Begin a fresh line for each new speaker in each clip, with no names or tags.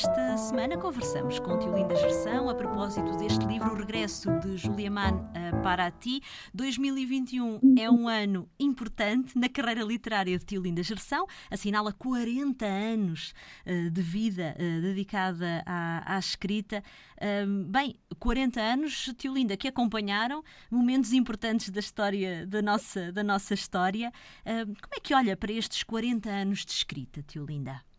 semana conversamos com Tiolinda Gerção a propósito deste livro, O Regresso de Juliaman para ti. 2021 é um ano importante na carreira literária de Tiolinda Gerção, assinala 40 anos uh, de vida uh, dedicada à, à escrita. Bem, 40 anos, Tiolinda, que acompanharam momentos importantes da história, da nossa, da nossa história. como é que olha para estes 40 anos de escrita, Tiolinda?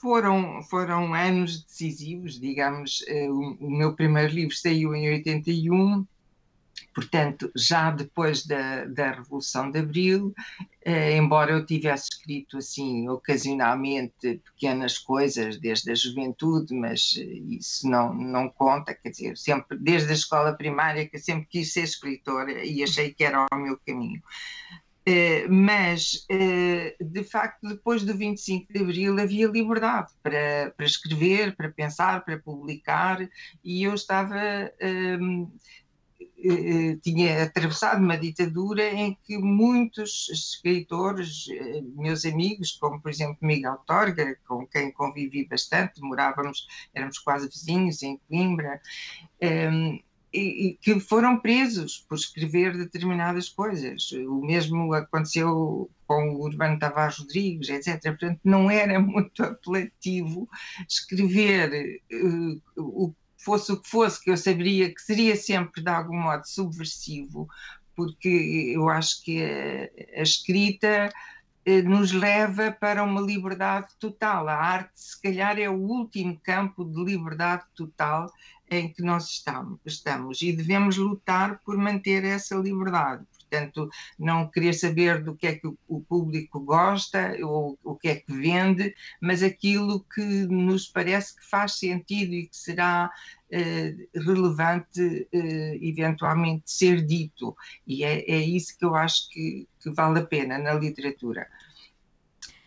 Foram, foram anos decisivos, digamos. Eh, o, meu primeiro livro saiu em 81, portanto, já depois da, da Revolução de Abril, eh, embora eu tivesse escrito assim ocasionalmente pequenas coisas desde a juventude, mas isso não, não conta, quer dizer, sempre desde a escola primária que eu sempre quis ser escritora e achei que era o meu caminho. Uh, mas, uh, de facto, depois do 25 de Abril havia liberdade para, para escrever, para pensar, para publicar, e eu estava. Uh, tinha atravessado uma ditadura em que muitos escritores, meus amigos, como por exemplo Miguel Torga, com quem convivi bastante, morávamos, éramos quase vizinhos em Coimbra, e, que foram presos por escrever determinadas coisas. O mesmo aconteceu com o Urbano Tavares Rodrigues, etc. Portanto, não era muito apelativo escrever uh, o fosse o que fosse, que eu saberia que seria sempre de algum modo subversivo, porque eu acho que a, a escrita eh, nos leva para uma liberdade total. A arte, se calhar, é o último campo de liberdade total em que nós estamos, e devemos lutar por manter essa liberdade. Portanto, não querer saber do que é que o público gosta ou o que é que vende, mas aquilo que nos parece que faz sentido e que será eh, relevante eh, eventualmente ser dito. E é, é, isso que eu acho que, que vale a pena na literatura.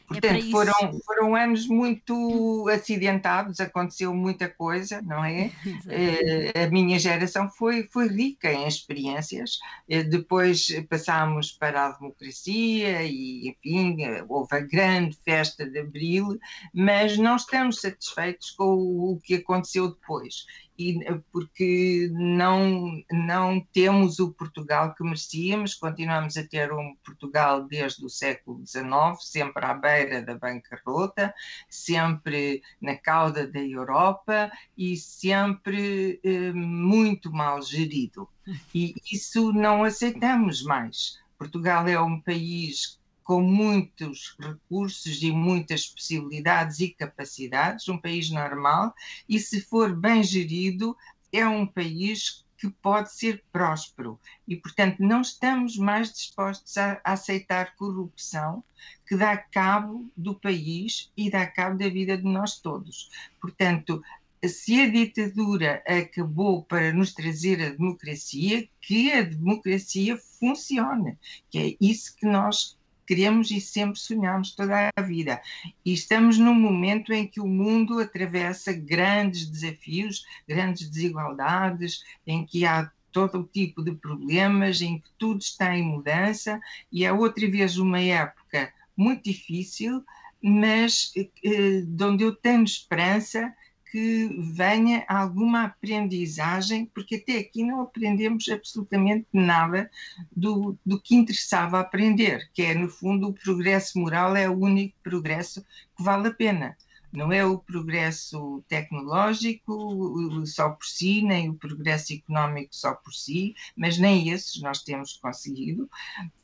Portanto, é foram, foram anos muito acidentados, aconteceu muita coisa, não é? Eh, a minha geração foi, foi rica em experiências. Eh, depois passámos para a democracia e, enfim, houve a grande festa de Abril, mas não estamos satisfeitos com o que aconteceu depois e, porque não, não temos o Portugal que merecíamos, continuamos a ter um Portugal desde o século XIX, sempre à beira da bancarrota, sempre na cauda da Europa e sempre eh, muito mal gerido. E isso não aceitamos mais. Portugal é um país com muitos recursos e muitas possibilidades e capacidades, um país normal, e se for bem gerido, é um país que pode ser próspero. E, portanto, não estamos mais dispostos a, aceitar corrupção que dá cabo do país e dá cabo da vida de nós todos. Portanto, se a ditadura acabou para nos trazer a democracia, que a democracia funcione, que é isso que nós queremos e sempre sonhamos toda a vida. E estamos num momento em que o mundo atravessa grandes desafios, grandes desigualdades, em que há todo o tipo de problemas, em que tudo está em mudança e é outra vez uma época muito difícil, mas eh, de onde eu tenho esperança que venha alguma aprendizagem, porque até aqui não aprendemos absolutamente nada do, do que interessava aprender, que é, no fundo, o progresso moral é o único progresso que vale a pena não é o progresso tecnológico só por si, nem o progresso económico só por si, mas nem esses nós temos conseguido,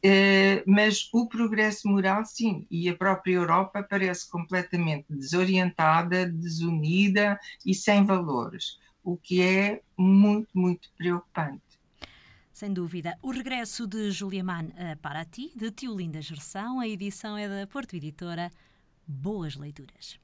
eh, mas o progresso moral, sim, e a própria Europa parece completamente desorientada, desunida e sem valores, o que é muito, muito preocupante.
Sem dúvida. O regresso de Julia Mann eh, para ti, de Tio Linda Gerção, a edição é da Porto Editora. Boas leituras.